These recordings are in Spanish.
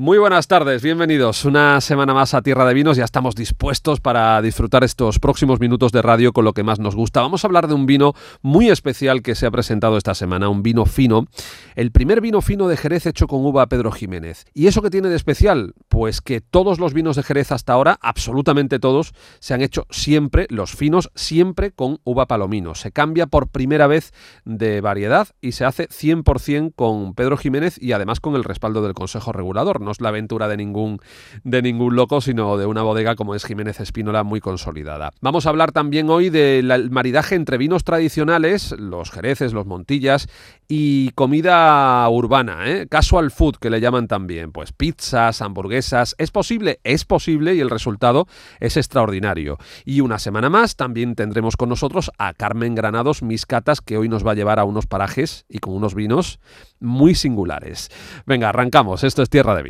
Muy buenas tardes, bienvenidos una semana más a Tierra de Vinos. Ya estamos dispuestos para disfrutar estos próximos minutos de radio con lo que más nos gusta. Vamos a hablar de un vino muy especial que se ha presentado esta semana, un vino fino. El primer vino fino de Jerez hecho con uva Pedro Jiménez. ¿Y eso qué tiene de especial? Pues que todos los vinos de Jerez hasta ahora, absolutamente todos, se han hecho siempre, los finos, siempre con uva palomino. Se cambia por primera vez de variedad y se hace 100% con Pedro Jiménez y además con el respaldo del Consejo Regulador es la aventura de ningún, de ningún loco, sino de una bodega como es Jiménez Espínola muy consolidada. Vamos a hablar también hoy del maridaje entre vinos tradicionales, los jereces, los montillas, y comida urbana, ¿eh? casual food que le llaman también, pues pizzas, hamburguesas, es posible, es posible y el resultado es extraordinario. Y una semana más también tendremos con nosotros a Carmen Granados, mis catas, que hoy nos va a llevar a unos parajes y con unos vinos muy singulares. Venga, arrancamos, esto es Tierra de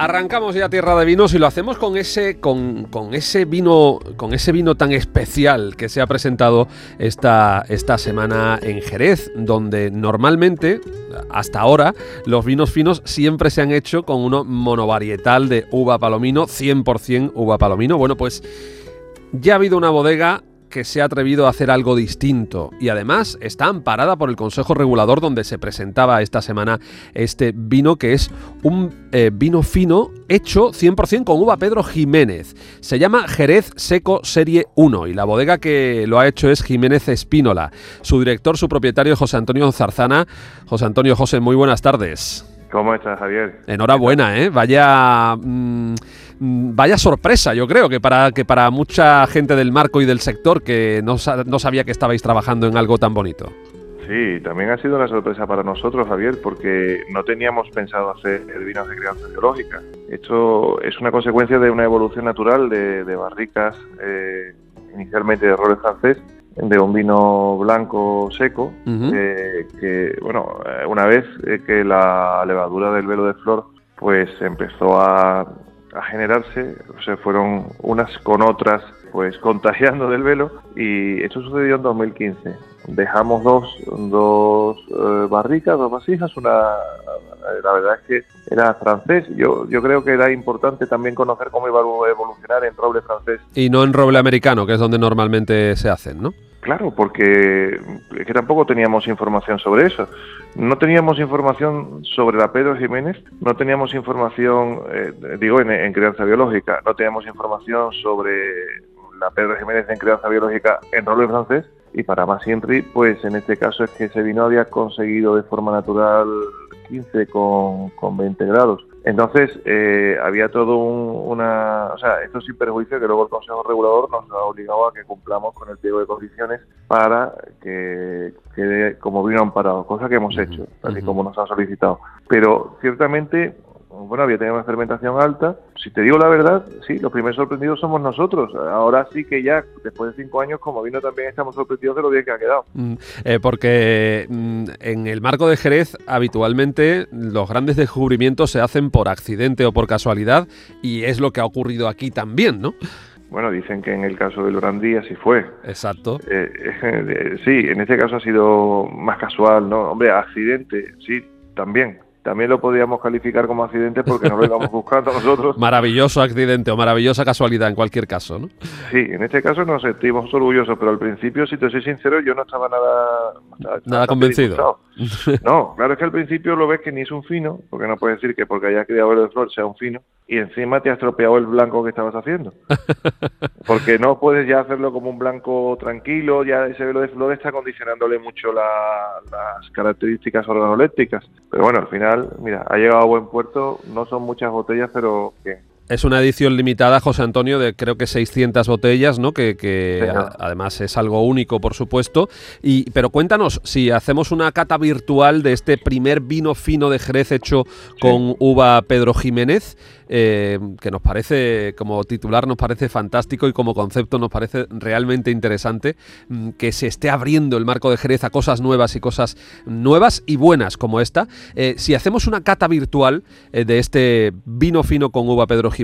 Arrancamos ya Tierra de Vinos y lo hacemos con ese, con, ese vino, con ese vino tan especial que se ha presentado esta, esta semana en Jerez, donde normalmente, hasta ahora, los vinos finos siempre se han hecho con uno monovarietal de uva palomino, 100% uva palomino. Bueno, pues ya ha habido una bodega que se ha atrevido a hacer algo distinto y además está amparada por el Consejo Regulador donde se presentaba esta semana este vino que es un eh, vino fino hecho 100% con uva Pedro Jiménez. Se llama Jerez Seco Serie 1 y la bodega que lo ha hecho es Jiménez Espínola. Su director, su propietario José Antonio Zarzana. José Antonio José, muy buenas tardes. ¿Cómo estás, Javier? Enhorabuena, ¿eh? Vaya... Mm, vaya sorpresa, yo creo, que para, que para mucha gente del marco y del sector que no, no sabía que estabais trabajando en algo tan bonito. Sí, también ha sido una sorpresa para nosotros, Javier, porque no teníamos pensado hacer vinos de crianza biológica. Esto es una consecuencia de una evolución natural de, barricas, eh, inicialmente de roble francés, de un vino blanco seco, que, bueno, eh, una vez eh, que la levadura del velo de flor pues empezó a, a generarse, se fueron unas con otras pues contagiando del velo y esto sucedió en 2015. Dejamos dos, dos eh, barricas, dos vasijas, una la verdad es que era francés. Yo, yo creo que era importante también conocer cómo iba a evolucionar en roble francés. Y no en roble americano, que es donde normalmente se hacen, ¿no? Claro, porque es que tampoco teníamos información sobre eso. No teníamos información sobre la Pedro Jiménez, no teníamos información, eh, digo, en, crianza biológica, no teníamos información sobre la Pedro Jiménez en crianza biológica en roble francés. Y para más siempre, pues en este caso es que ese vino había conseguido de forma natural 15 con, con 20 grados. Entonces, eh, había todo una... O sea, esto sin perjuicio que luego el Consejo Regulador nos ha obligado a que cumplamos con el pliego de condiciones para que quede como vino amparado, cosa que hemos hecho, así como nos ha solicitado. Pero ciertamente bueno, había tenido una fermentación alta. Si te digo la verdad, sí, los primeros sorprendidos somos nosotros. Ahora sí que ya, después de cinco años, como vino también estamos sorprendidos de lo bien que ha quedado. Mm, eh, porque mm, en el marco de Jerez, habitualmente los grandes descubrimientos se hacen por accidente o por casualidad, y es lo que ha ocurrido aquí también, ¿no? Bueno, dicen que en el caso del Brandí así fue. Exacto. Eh, eh, sí, en este caso ha sido más casual, ¿no? Hombre, accidente, sí, también también lo podríamos calificar como accidente porque no lo íbamos buscando nosotros. Maravilloso accidente o maravillosa casualidad en cualquier caso, ¿no? Sí, en este caso nos sentimos orgullosos, pero al principio, si te soy sincero, yo no estaba nada... nada convencido. No, claro es que al principio lo ves que ni es un fino, porque no puedes decir que porque hayas criado el flor sea un fino, y encima te ha estropeado el blanco que estabas haciendo. Porque no puedes ya hacerlo como un blanco tranquilo, ya ese velo de flor está condicionándole mucho las características organolépticas. Pero bueno, al final, mira, ha llegado a buen puerto, no son muchas botellas, pero bien. Es una edición limitada, José Antonio, de creo que 600 botellas, ¿no? Que, además es algo único, por supuesto. Y, pero cuéntanos, si hacemos una cata virtual de este primer vino fino de Jerez hecho con uva Pedro Jiménez, eh, que nos parece, como titular, nos parece fantástico y como concepto nos parece realmente interesante, mm, que se esté abriendo el marco de Jerez a cosas nuevas y cosas nuevas y buenas como esta. Eh, si hacemos una cata virtual eh, de este vino fino con uva Pedro Jiménez,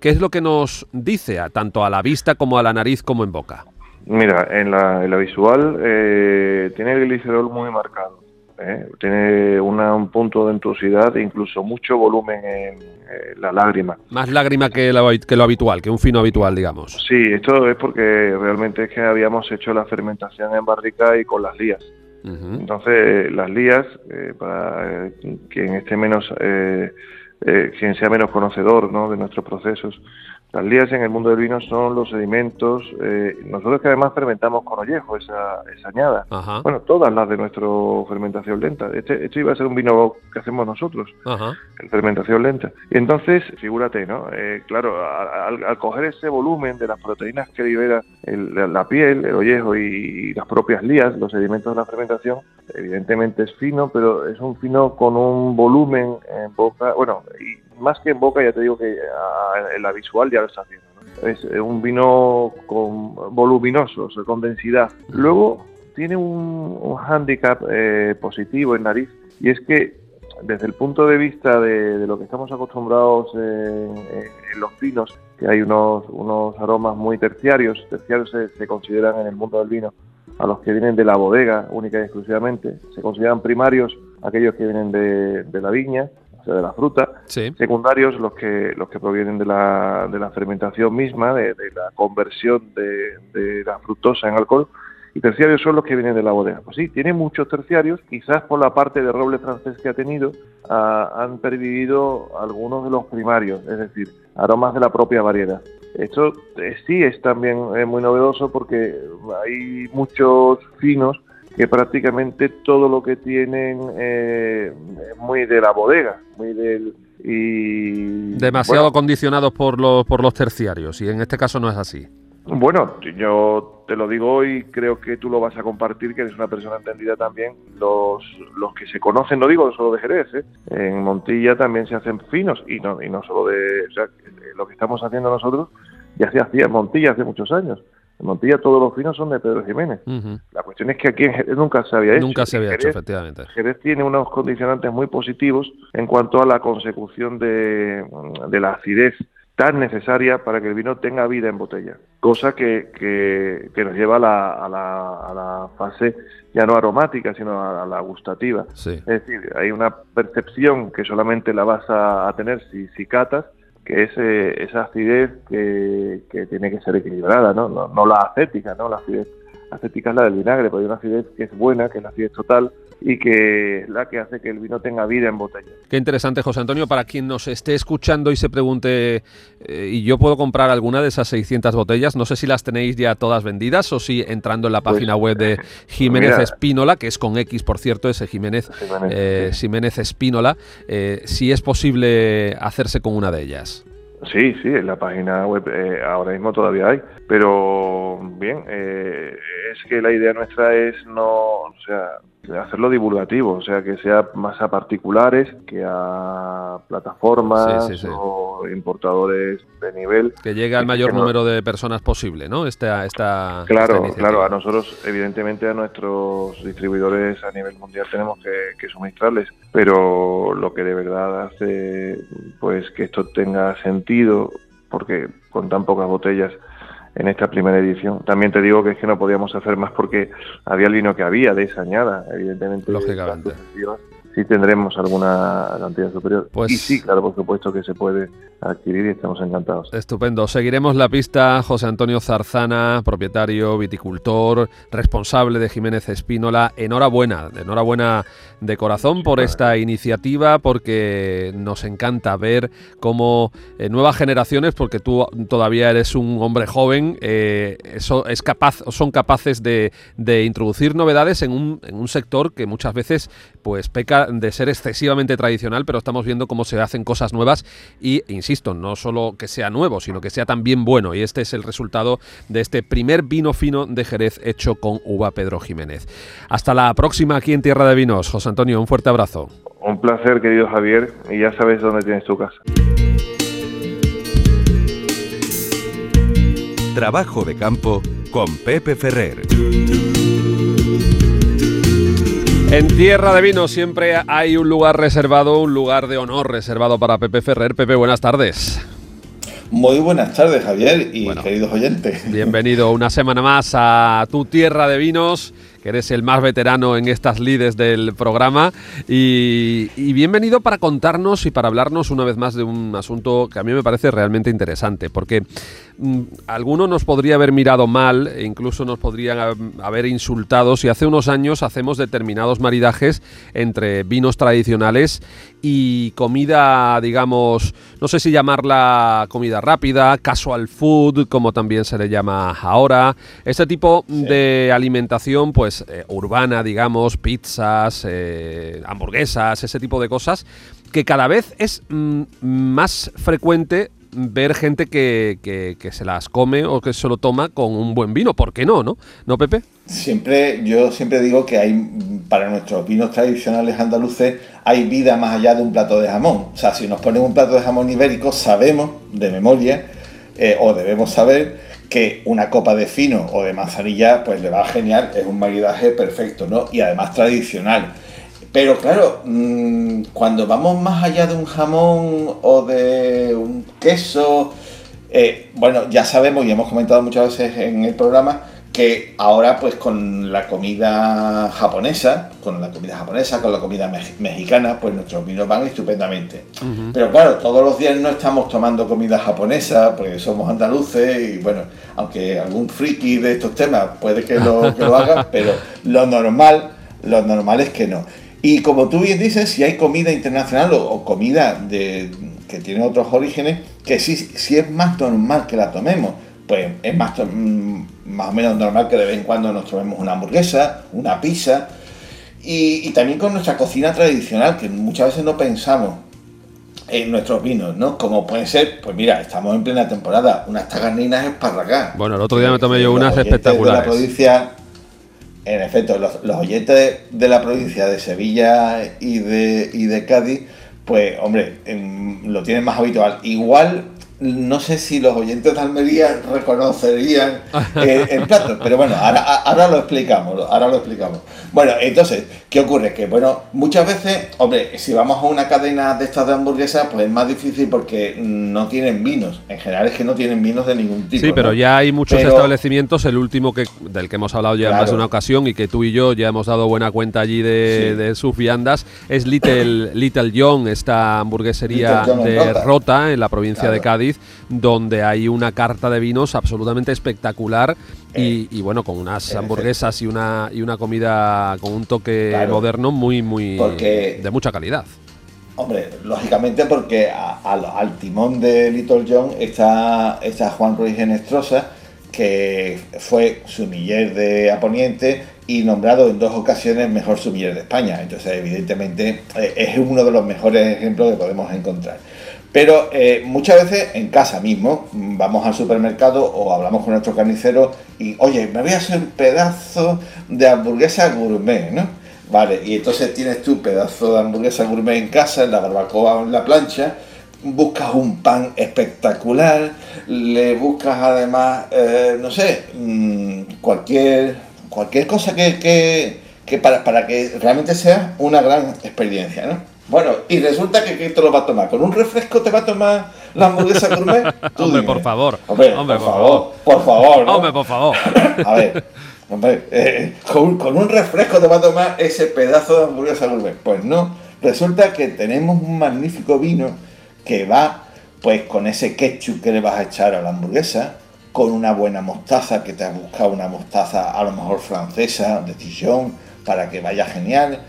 ¿qué es lo que nos dice, a, tanto a la vista como a la nariz como en boca? Mira, en la, en la visual eh, tiene el glicerol muy marcado. ¿eh? Tiene un punto de entuosidad e incluso mucho volumen en la lágrima. Más lágrima que lo, que lo habitual, que un fino habitual, digamos. Sí, esto es porque realmente es que habíamos hecho la fermentación en barrica y con las lías. Entonces, las lías, eh, para quien esté menos, eh, quien sea menos conocedor ¿no? de nuestros procesos, las lías en el mundo del vino son los sedimentos, eh, nosotros que además fermentamos con ollejo, esa, esa añada. Bueno, todas las de nuestra fermentación lenta. Este, este, iba a ser un vino que hacemos nosotros, en fermentación lenta. Y entonces, figúrate, ¿no? Eh, claro, al, coger ese volumen de las proteínas que libera la, piel, el ollejo y, las propias lías, los sedimentos de la fermentación, evidentemente es fino, pero es un fino con un volumen en boca, bueno, y más que en boca, ya te digo que en la visual ya lo está haciendo. Es un vino con voluminoso, o sea, con densidad. Luego tiene un, un hándicap eh, positivo en nariz y es que desde el punto de vista de, lo que estamos acostumbrados en, los vinos, que hay unos, unos aromas muy terciarios, terciarios se, consideran en el mundo del vino a los que vienen de la bodega única y exclusivamente, se consideran primarios aquellos que vienen de, de la viña, de la fruta, secundarios los que los que provienen de la, de la fermentación misma, de, la conversión de, la fructosa en alcohol, y terciarios son los que vienen de la bodega. Pues sí, tiene muchos terciarios, quizás por la parte de roble francés que ha tenido, han pervivido algunos de los primarios, es decir, aromas de la propia variedad. Esto eh, sí es también eh, muy novedoso porque hay muchos finos que prácticamente todo lo que tienen eh, es muy de la bodega, muy del y demasiado condicionados por los por los terciarios y en este caso no es así. Bueno, yo te lo digo hoy, creo que tú lo vas a compartir, que eres una persona entendida también. Los, los que se conocen, no digo solo de Jerez, ¿eh? en Montilla también se hacen finos y no, y no solo de. O sea, lo que estamos haciendo nosotros ya se hacía en Montilla hace muchos años. En Montilla todos los vinos son de Pedro Jiménez. La cuestión es que aquí en Jerez nunca se había hecho. Nunca se había hecho, efectivamente. Jerez tiene unos condicionantes muy positivos en cuanto a la consecución de, la acidez tan necesaria para que el vino tenga vida en botella. Cosa que, que, nos lleva a la, a, la, a la, fase ya no aromática, sino a, la gustativa. Es decir, hay una percepción que solamente la vas a, tener si, si catas que es esa acidez que, que, tiene que ser equilibrada, ¿no? ¿no? No, la acética, ¿no? La acidez acética es la del vinagre, pero hay una acidez que es buena, que es la acidez total, y que es la que hace que el vino tenga vida en botella. Qué interesante, José Antonio. Para quien nos esté escuchando y se pregunte, eh, ¿y yo puedo comprar alguna de esas 600 botellas? No sé si las tenéis ya todas vendidas o si entrando en la pues, página web de Jiménez Espínola, que es con X, por cierto, ese Jiménez, Jiménez, eh, Espínola, eh, si es posible hacerse con una de ellas. Sí, sí, en la página web ahora mismo todavía hay, pero bien, es que la idea nuestra es no, o sea, hacerlo divulgativo, o sea, que sea más a particulares que a plataformas o importadores de nivel. Que llegue al mayor número de personas posible, ¿no? Esta, esta, claro, claro, a nosotros, evidentemente, a nuestros distribuidores a nivel mundial tenemos que, que suministrarles, pero lo que de verdad hace pues que esto tenga sentido, porque con tan pocas botellas en esta primera edición. También te digo que es que no podíamos hacer más porque había el vino que había de esa añada, evidentemente. Lógicamente sí tendremos alguna cantidad superior. Pues, y sí, claro, por supuesto que se puede adquirir y estamos encantados. Estupendo. Seguiremos la pista. José Antonio Zarzana, propietario, viticultor, responsable de Jiménez Espínola. Enhorabuena, enhorabuena de corazón por esta iniciativa, porque nos encanta ver cómo eh, nuevas generaciones, porque tú todavía eres un hombre joven, eh, eso es capaz, son capaces de, de introducir novedades en un, en un sector que muchas veces pues peca de ser excesivamente tradicional, pero estamos viendo cómo se hacen cosas nuevas y, insisto, no solo que sea nuevo, sino que sea también bueno. Y este es el resultado de este primer vino fino de Jerez hecho con uva Pedro Jiménez. Hasta la próxima aquí en Tierra de Vinos. José Antonio, un fuerte abrazo. Un placer, querido Javier, y ya sabes dónde tienes tu casa. Trabajo de campo con Pepe Ferrer. En Tierra de Vino siempre hay un lugar reservado, un lugar de honor reservado para Pepe Ferrer. Pepe, buenas tardes. Muy buenas tardes, Javier y queridos oyentes. Bienvenido una semana más a tu tierra de vinos eres el más veterano en estas lides del programa. Y, bienvenido para contarnos y para hablarnos una vez más de un asunto que a mí me parece realmente interesante, porque alguno nos podría haber mirado mal e incluso nos podrían haber insultado si hace unos años hacemos determinados maridajes entre vinos tradicionales y comida, digamos, no sé si llamarla comida rápida, casual food, como también se le llama ahora. Este tipo de alimentación, pues eh, urbana, digamos, pizzas, eh, hamburguesas, ese tipo de cosas, que cada vez es mm, más frecuente ver gente que, que, se las come o que se lo toma con un buen vino. ¿Por qué no, no? ¿No, Pepe? Siempre, yo siempre digo que hay, para nuestros vinos tradicionales andaluces, hay vida más allá de un plato de jamón. O sea, si nos ponen un plato de jamón ibérico, sabemos de memoria, eh, o debemos saber, que una copa de fino o de manzanilla pues le va genial, es un maridaje perfecto, ¿no? Y además tradicional. Pero claro, mm, cuando vamos más allá de un jamón o de un queso, eh, bueno, ya sabemos y hemos comentado muchas veces en el programa que ahora pues con la comida japonesa, con la comida japonesa, con la comida mexicana, pues nuestros vinos van estupendamente. Pero claro, todos los días no estamos tomando comida japonesa, porque somos andaluces y bueno, aunque algún friki de estos temas puede que lo, que lo haga, pero lo normal, lo normal es que no. Y como tú bien dices, si hay comida internacional o, comida de, que tiene otros orígenes, que sí, sí es más normal que la tomemos pues es más, mm, más o menos normal que de vez en cuando nos tomemos una hamburguesa, una pizza, y, también con nuestra cocina tradicional, que muchas veces no pensamos en nuestros vinos, ¿no? Como puede ser, pues mira, estamos en plena temporada, unas tagarninas esparragadas. Bueno, el otro día me tomé yo unas espectaculares. De la provincia, en efecto, los, oyentes de, la provincia de Sevilla y de, y de Cádiz, pues hombre, lo tienen más habitual. Igual no sé si los oyentes de Almería reconocerían eh, el plato, pero bueno, ahora, lo explicamos, ahora lo explicamos. Bueno, entonces, ¿qué ocurre? Que bueno, muchas veces, hombre, si vamos a una cadena de estas de hamburguesas, pues es más difícil porque no tienen vinos. En general es que no tienen vinos de ningún tipo. Sí, pero ya hay muchos establecimientos, el último que del que hemos hablado ya en más de una ocasión y que tú y yo ya hemos dado buena cuenta allí de, sus viandas, es Little, Little John, esta hamburguesería de Rota. en la provincia de Cádiz donde hay una carta de vinos absolutamente espectacular y, eh, bueno, con unas hamburguesas y una, y una comida con un toque moderno muy, muy de mucha calidad. Hombre, lógicamente porque al timón de Little John está, está Juan Ruiz Genestrosa, que fue sumiller de Aponiente y nombrado en dos ocasiones mejor sumiller de España. Entonces, evidentemente, eh, es uno de los mejores ejemplos que podemos encontrar. Pero eh, muchas veces en casa mismo, vamos al supermercado o hablamos con nuestro carnicero y, oye, me voy a hacer un pedazo de hamburguesa gourmet, ¿no? Vale, y entonces tienes tu pedazo de hamburguesa gourmet en casa, en la barbacoa o en la plancha, buscas un pan espectacular, le buscas además, eh, no sé, mm, cualquier, cualquier cosa que, para, para que realmente sea una gran experiencia, ¿no? Bueno, y resulta que ¿qué te lo va a tomar? ¿Con un refresco te va a tomar la hamburguesa gourmet? hombre, por favor. Hombre, por, favor, Por favor. Hombre, por favor. a ver, hombre, eh, con, un refresco te va a tomar ese pedazo de hamburguesa gourmet. Pues no, resulta que tenemos un magnífico vino que va pues con ese ketchup que le vas a echar a la hamburguesa, con una buena mostaza, que te has buscado una mostaza a lo mejor francesa, de Dijon, para que vaya genial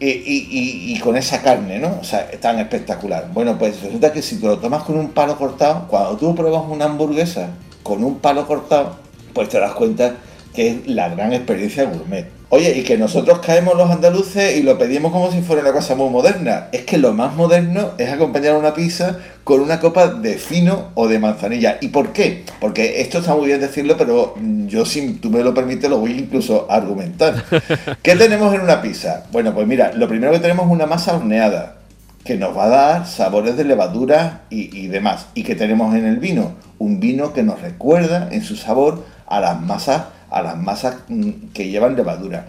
y, con esa carne, ¿no? O sea, tan espectacular. Bueno, pues resulta que si te lo tomas con un palo cortado, cuando tú pruebas una hamburguesa con un palo cortado, pues te das cuenta que es la gran experiencia gourmet. Oye, y que nosotros caemos los andaluces y lo pedimos como si fuera una cosa muy moderna. Es que lo más moderno es acompañar una pizza con una copa de fino o de manzanilla. ¿Y por qué? Porque esto está muy bien decirlo, pero yo, si tú me lo permites, lo voy incluso a argumentar. ¿Qué tenemos en una pizza? Bueno, pues mira, lo primero que tenemos es una masa horneada, que nos va a dar sabores de levadura y, y demás. ¿Y que tenemos en el vino? Un vino que nos recuerda en su sabor a las masas a las masas mm, que llevan levadura.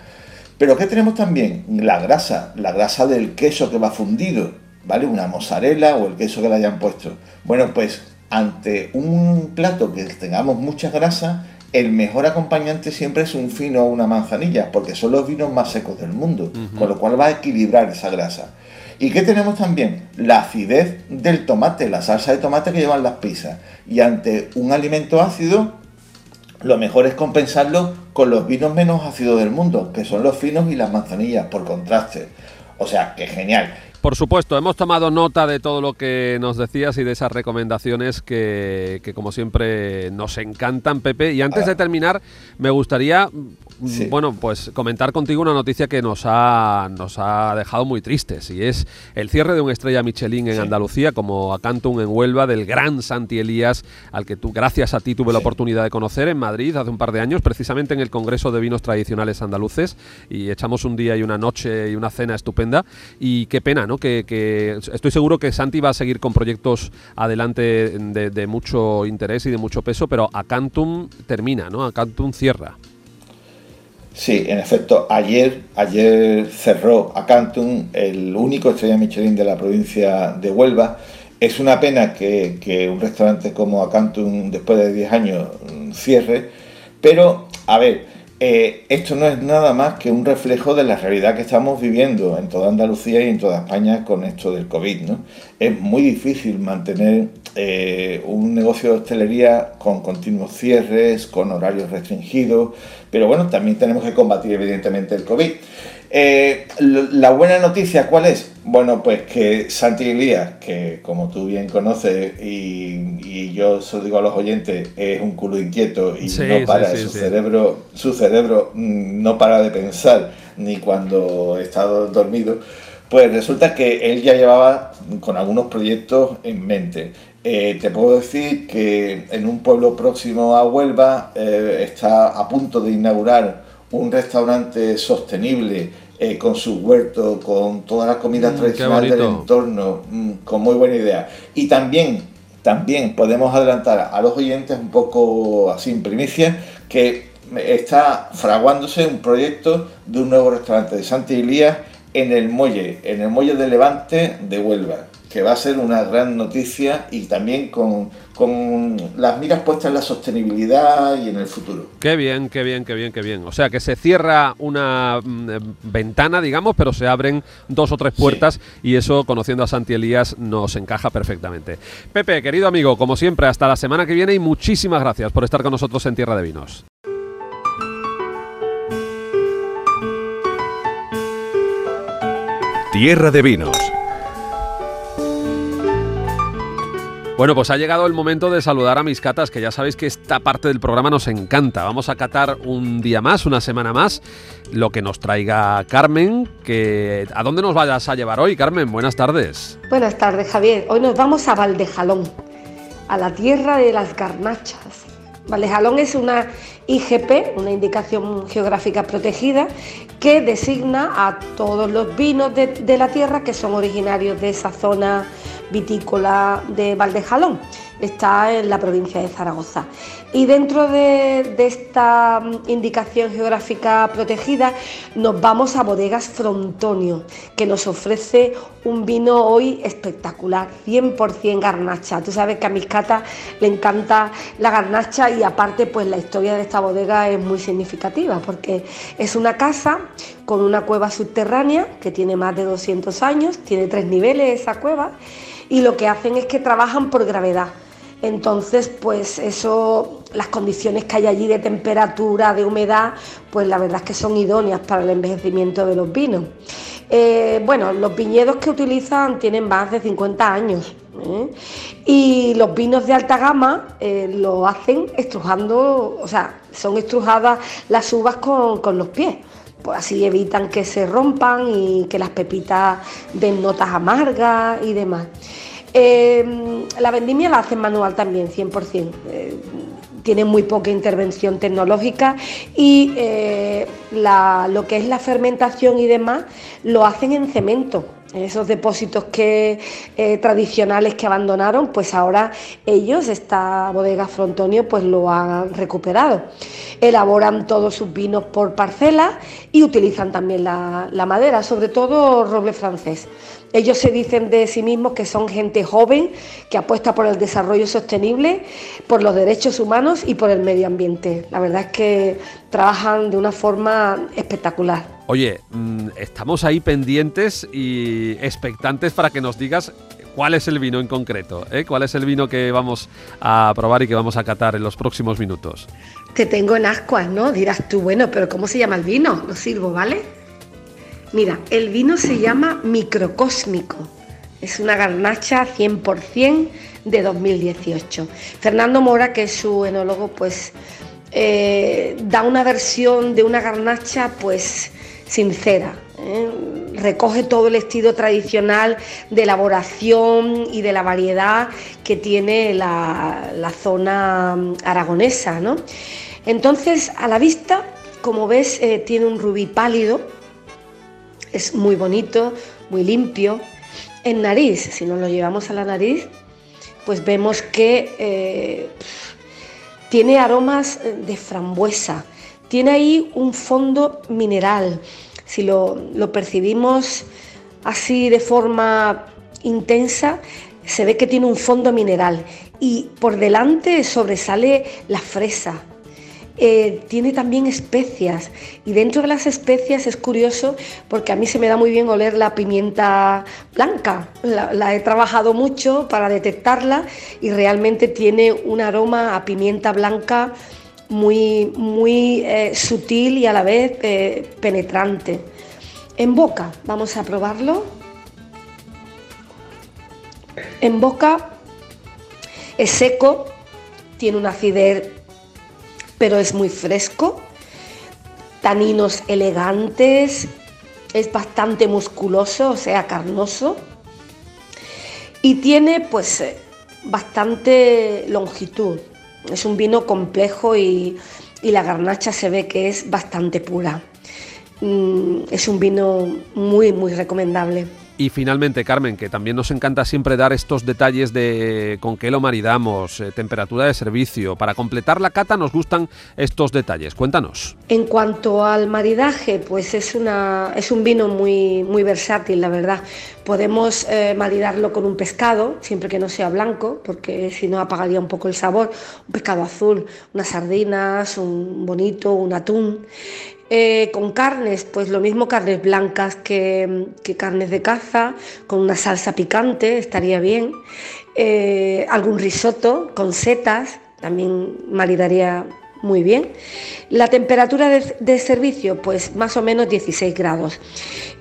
Pero ¿qué tenemos también? La grasa, la grasa del queso que va fundido, ¿vale? Una mozzarella o el queso que le hayan puesto. Bueno, pues ante un plato que tengamos mucha grasa, el mejor acompañante siempre es un fino o una manzanilla, porque son los vinos más secos del mundo, con lo cual va a equilibrar esa grasa. ¿Y qué tenemos también? La acidez del tomate, la salsa de tomate que llevan las pizzas. Y ante un alimento ácido, lo mejor es compensarlo con los vinos menos ácidos del mundo, que son los finos y las manzanillas, por contraste. O sea, que genial. Por supuesto, hemos tomado nota de todo lo que nos decías y de esas recomendaciones que, como siempre nos encantan, Pepe. Y antes de terminar, me gustaría, bueno, pues comentar contigo una noticia que nos ha, nos ha dejado muy tristes y es el cierre de un estrella Michelin en Andalucía, como Acantum en Huelva, del gran Santi Elías, al que tú, gracias a ti, tuve la oportunidad de conocer en Madrid hace un par de años, precisamente en el Congreso de Vinos Tradicionales Andaluces, y echamos un día y una noche y una cena estupenda. Y qué pena, que, estoy seguro que Santi va a seguir con proyectos adelante de, mucho interés y de mucho peso, pero Acantum termina, ¿no? Acantum cierra. Sí, en efecto, ayer, ayer cerró Acantum, el único estrella Michelin de la provincia de Huelva. Es una pena que, que un restaurante como Acantum, después de 10 años, cierre, pero, a ver, eh, esto no es nada más que un reflejo de la realidad que estamos viviendo en toda Andalucía y en toda España con esto del COVID. ¿no? Es muy difícil mantener eh, un negocio de hostelería con continuos cierres, con horarios restringidos, pero bueno, también tenemos que combatir evidentemente el COVID. Eh, la buena noticia, ¿cuál es? Bueno, pues que Santi Elías, que como tú bien conoces y, yo se digo a los oyentes, es un culo inquieto y no para, su, Cerebro, su cerebro mm, no para de pensar ni cuando está dormido, pues resulta que él ya llevaba con algunos proyectos en mente. Eh, te puedo decir que en un pueblo próximo a Huelva eh, está a punto de inaugurar un restaurante sostenible eh, con su huerto, con todas las comidas mm, tradicionales del entorno, mm, con muy buena idea. Y también, también podemos adelantar a los oyentes un poco así en primicia que está fraguándose un proyecto de un nuevo restaurante de Santa Elías en el muelle, en el muelle de Levante de Huelva que va a ser una gran noticia y también con, las miras puestas en la sostenibilidad y en el futuro. Qué bien, qué bien, qué bien, qué bien. O sea, que se cierra una mm, eh, ventana, digamos, pero se abren dos o tres puertas y eso, conociendo a Santi Elías, nos encaja perfectamente. Pepe, querido amigo, como siempre, hasta la semana que viene y muchísimas gracias por estar con nosotros en Tierra de Vinos. Tierra de Vinos Bueno, pues ha llegado el momento de saludar a mis catas, que ya sabéis que esta parte del programa nos encanta. Vamos a catar un día más, una semana más, lo que nos traiga Carmen. Que, ¿A dónde nos vayas a llevar hoy, Carmen? Buenas tardes. Buenas tardes, Javier. Hoy nos vamos a Valdejalón, a la tierra de las garnachas. Valdejalón es una IGP, una indicación geográfica protegida, que designa a todos los vinos de, de la tierra que son originarios de esa zona vitícola de Valdejalón. Está en la provincia de Zaragoza. Y dentro de, esta mm, indicación geográfica protegida nos vamos a Bodegas Frontonio, que nos ofrece un vino hoy espectacular, 100% garnacha. Tú sabes que a mis catas le encanta la garnacha y aparte pues la historia de esta bodega es muy significativa porque es una casa con una cueva subterránea que tiene más de 200 años, tiene tres niveles esa cueva y lo que hacen es que trabajan por gravedad. Entonces, pues eso, las condiciones que hay allí de temperatura, de humedad, pues la verdad es que son idóneas para el envejecimiento de los vinos. Eh, bueno, los viñedos que utilizan tienen más de 50 años ¿eh? y los vinos de alta gama eh, lo hacen estrujando, o sea, son estrujadas las uvas con, con los pies pues así evitan que se rompan y que las pepitas den notas amargas y demás. Eh, la vendimia la hacen manual también, 100%. Eh, tiene muy poca intervención tecnológica y eh, lo que es la fermentación y demás lo hacen en cemento. Esos depósitos que, eh, tradicionales que abandonaron, pues ahora ellos, esta bodega Frontonio, pues lo han recuperado. Elaboran todos sus vinos por parcela y utilizan también la, la madera, sobre todo roble francés. Ellos se dicen de sí mismos que son gente joven que apuesta por el desarrollo sostenible, por los derechos humanos y por el medio ambiente. La verdad es que trabajan de una forma espectacular. Oye, mm, estamos ahí pendientes y expectantes para que nos digas cuál es el vino en concreto, ¿eh? cuál es el vino que vamos a probar y que vamos a catar en los próximos minutos. Te tengo en ascuas, ¿no? Dirás tú, bueno, pero ¿cómo se llama el vino? Lo sirvo, ¿vale? Mira, el vino se llama Microcósmico. Es una garnacha 100% de 2018. Fernando Mora, que es su enólogo, pues eh, da una versión de una garnacha pues sincera. ¿eh? Recoge todo el estilo tradicional de elaboración y de la variedad que tiene la, zona aragonesa. ¿no? Entonces, a la vista, como ves, eh, tiene un rubí pálido, es muy bonito, muy limpio. En nariz, si nos lo llevamos a la nariz, pues vemos que eh, tiene aromas de frambuesa, tiene ahí un fondo mineral. Si lo, lo percibimos así de forma intensa, se ve que tiene un fondo mineral y por delante sobresale la fresa, eh, tiene también especias y dentro de las especias es curioso porque a mí se me da muy bien oler la pimienta blanca. La, he trabajado mucho para detectarla y realmente tiene un aroma a pimienta blanca muy, muy eh, sutil y a la vez eh, penetrante. En boca, vamos a probarlo. En boca es seco, tiene una acidez pero es muy fresco, taninos elegantes, es bastante musculoso, o sea, carnoso, y tiene pues eh, bastante longitud. Es un vino complejo y, y la garnacha se ve que es bastante pura. Mm, es un vino muy, muy recomendable. Y finalmente, Carmen, que también nos encanta siempre dar estos detalles de con qué lo maridamos, eh, temperatura de servicio. Para completar la cata nos gustan estos detalles. Cuéntanos. En cuanto al maridaje, pues es, una, es un vino muy, muy versátil, la verdad. Podemos eh, maridarlo con un pescado, siempre que no sea blanco, porque si no apagaría un poco el sabor. Un pescado azul, unas sardinas, un bonito, un atún. Eh, con carnes, pues lo mismo carnes blancas que, carnes de caza, con una salsa picante, estaría bien. Eh, algún risotto con setas, también maridaría muy bien. La temperatura de, servicio, pues más o menos 16 grados.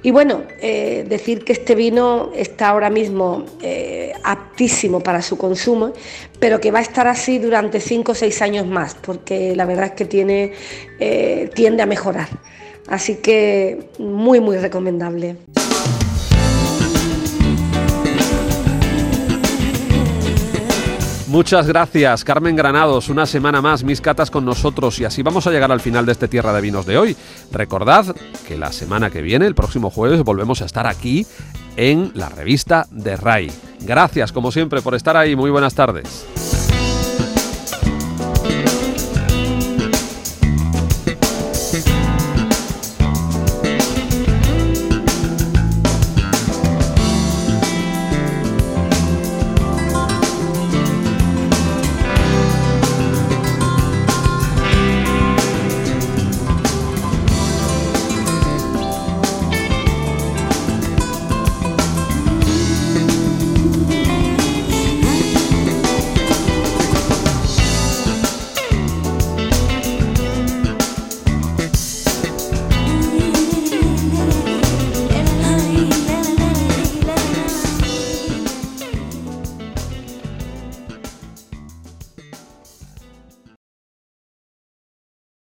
Y bueno, eh, decir que este vino está ahora mismo eh, aptísimo para su consumo, pero que va a estar así durante 5 o 6 años más, porque la verdad es que tiene, eh, tiende a mejorar. Así que muy, muy recomendable. Muchas gracias, Carmen Granados. Una semana más, mis catas con nosotros y así vamos a llegar al final de este Tierra de Vinos de hoy. Recordad que la semana que viene, el próximo jueves, volvemos a estar aquí en la revista de RAI. Gracias, como siempre, por estar ahí. Muy buenas tardes.